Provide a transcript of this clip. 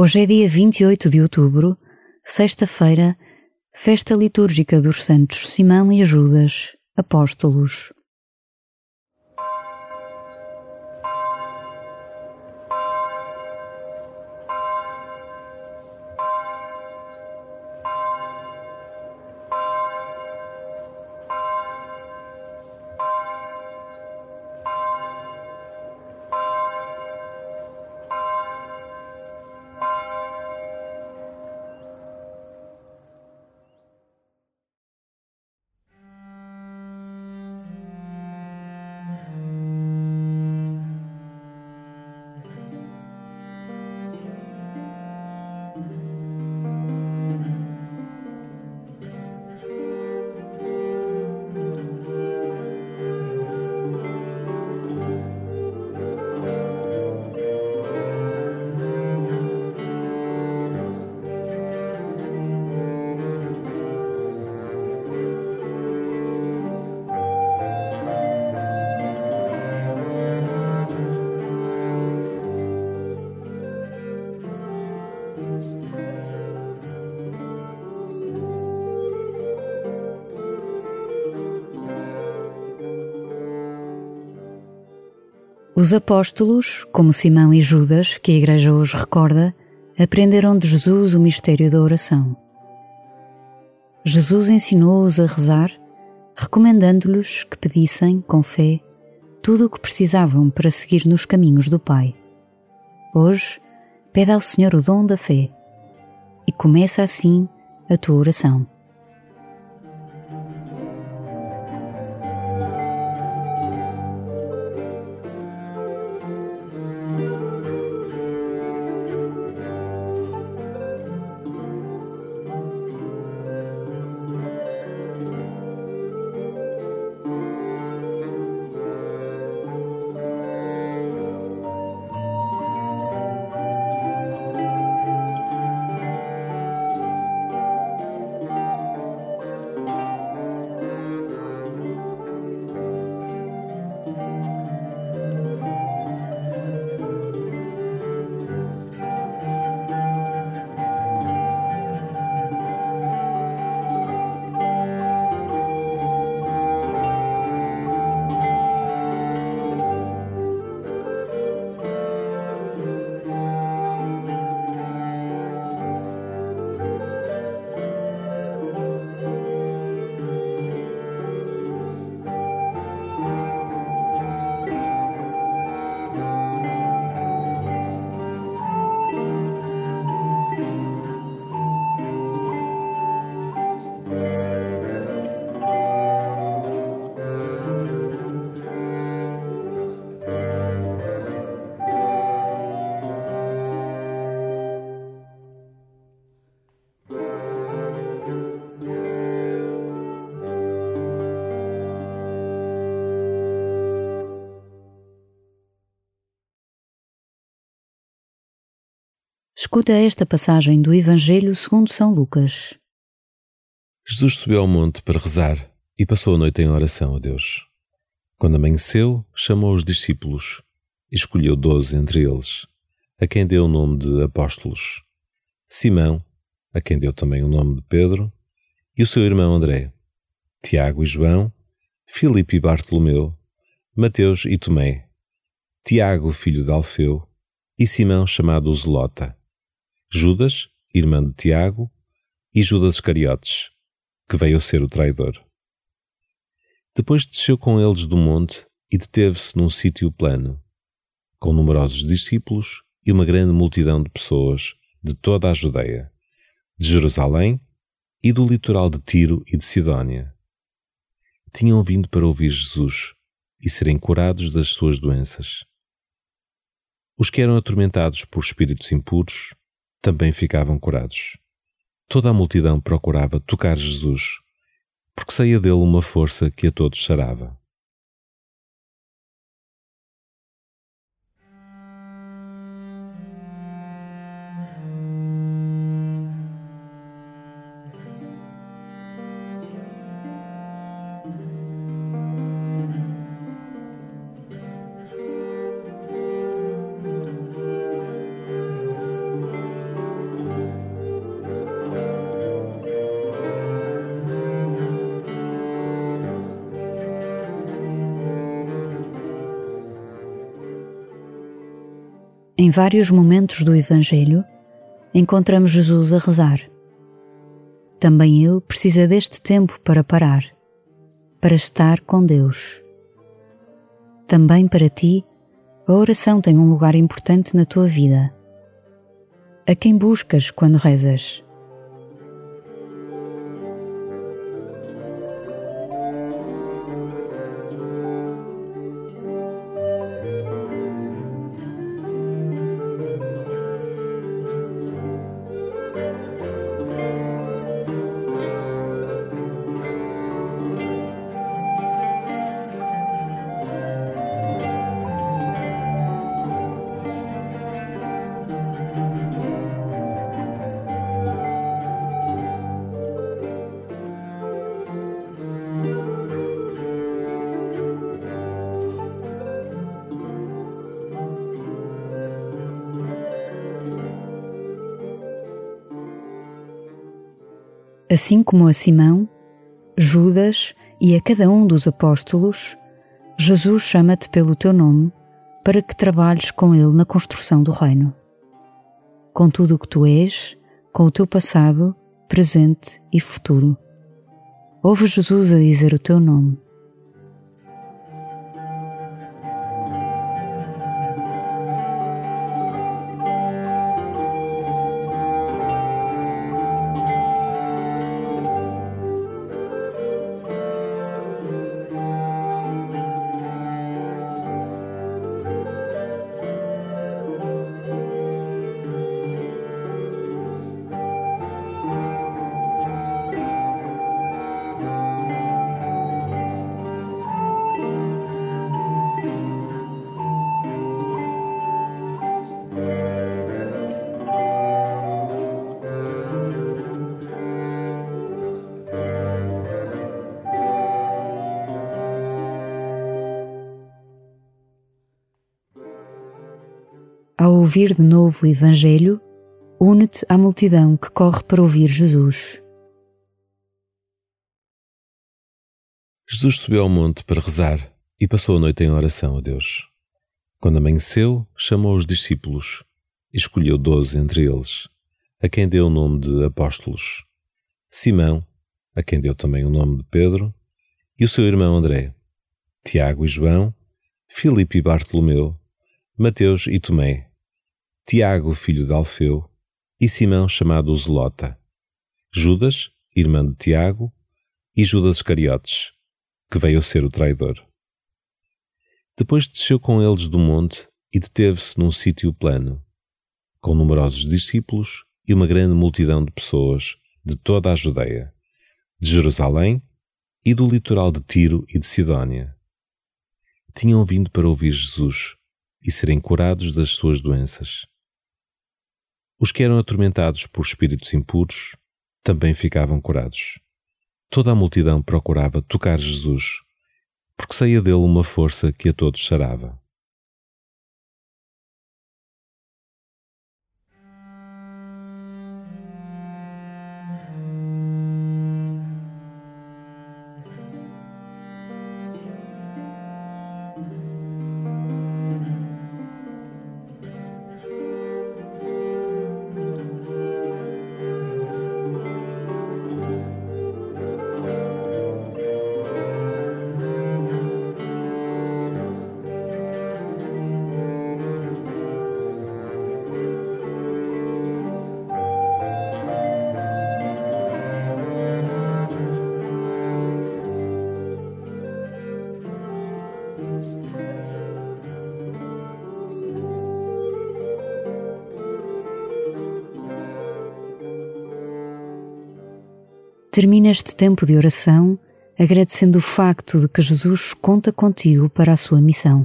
Hoje é dia 28 de outubro, sexta-feira, festa litúrgica dos santos Simão e Judas, apóstolos. Os apóstolos, como Simão e Judas, que a Igreja hoje recorda, aprenderam de Jesus o mistério da oração. Jesus ensinou-os a rezar, recomendando-lhes que pedissem, com fé, tudo o que precisavam para seguir nos caminhos do Pai. Hoje, pede ao Senhor o dom da fé e começa assim a tua oração. Escuta esta passagem do Evangelho segundo São Lucas. Jesus subiu ao monte para rezar e passou a noite em oração a Deus. Quando amanheceu, chamou os discípulos e escolheu doze entre eles, a quem deu o nome de apóstolos: Simão, a quem deu também o nome de Pedro, e o seu irmão André, Tiago e João, Filipe e Bartolomeu, Mateus e Tomé, Tiago, filho de Alfeu, e Simão, chamado Zelota, Judas, irmão de Tiago, e Judas Iscariotes, que veio a ser o traidor. Depois desceu com eles do monte e deteve-se num sítio plano, com numerosos discípulos e uma grande multidão de pessoas de toda a Judeia, de Jerusalém e do litoral de Tiro e de Sidónia. Tinham vindo para ouvir Jesus e serem curados das suas doenças. Os que eram atormentados por espíritos impuros também ficavam curados. Toda a multidão procurava tocar Jesus, porque saía dele uma força que a todos sarava. Em vários momentos do Evangelho, encontramos Jesus a rezar. Também ele precisa deste tempo para parar, para estar com Deus. Também para ti, a oração tem um lugar importante na tua vida. A quem buscas quando rezas? Assim como a Simão, Judas e a cada um dos apóstolos, Jesus chama-te pelo teu nome para que trabalhes com ele na construção do reino. Com tudo o que tu és, com o teu passado, presente e futuro. Ouve Jesus a dizer o teu nome Ao ouvir de novo o Evangelho, une-te à multidão que corre para ouvir Jesus. Jesus subiu ao monte para rezar e passou a noite em oração a Deus. Quando amanheceu, chamou os discípulos e escolheu doze entre eles, a quem deu o nome de apóstolos: Simão, a quem deu também o nome de Pedro, e o seu irmão André, Tiago e João, Filipe e Bartolomeu, Mateus e Tomé, Tiago, filho de Alfeu, e Simão, chamado Zelota, Judas, irmão de Tiago, e Judas Iscariotes, que veio a ser o traidor. Depois desceu com eles do monte e deteve-se num sítio plano, com numerosos discípulos e uma grande multidão de pessoas de toda a Judeia, de Jerusalém e do litoral de Tiro e de Sidónia. Tinham vindo para ouvir Jesus e serem curados das suas doenças. Os que eram atormentados por espíritos impuros também ficavam curados. Toda a multidão procurava tocar Jesus, porque saía dele uma força que a todos sarava. Termina este tempo de oração agradecendo o facto de que Jesus conta contigo para a sua missão.